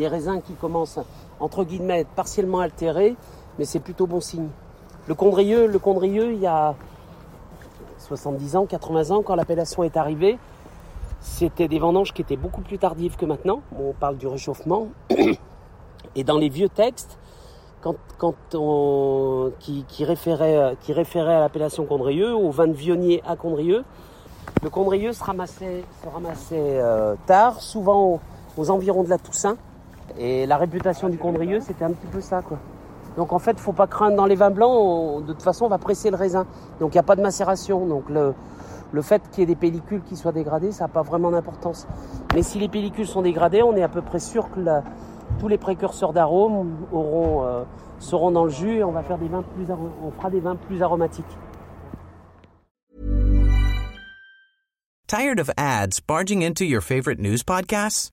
des raisins qui commencent, entre guillemets, à être partiellement altérés, mais c'est plutôt bon signe. Le condrieux, le condrieux, il y a 70 ans, 80 ans, quand l'appellation est arrivée, c'était des vendanges qui étaient beaucoup plus tardives que maintenant. On parle du réchauffement. Et dans les vieux textes, quand, on, qui, qui, référait, qui référait à l'appellation Condrieux, au vin de Vionnier à Condrieux, le Condrieux se ramassait, se ramassait euh, tard, souvent aux, environs de la Toussaint. Et la réputation du Condrieux, c'était un petit peu ça, quoi. Donc en fait, faut pas craindre dans les vins blancs, de toute façon, on va presser le raisin. Donc il n'y a pas de macération. Donc le, le fait qu'il y ait des pellicules qui soient dégradées, ça n'a pas vraiment d'importance. Mais si les pellicules sont dégradées, on est à peu près sûr que tous les précurseurs d'arômes euh, seront dans le jus et on va faire des vins plus, on fera des vins plus aromatiques. Tired of ads barging into your favorite news podcasts?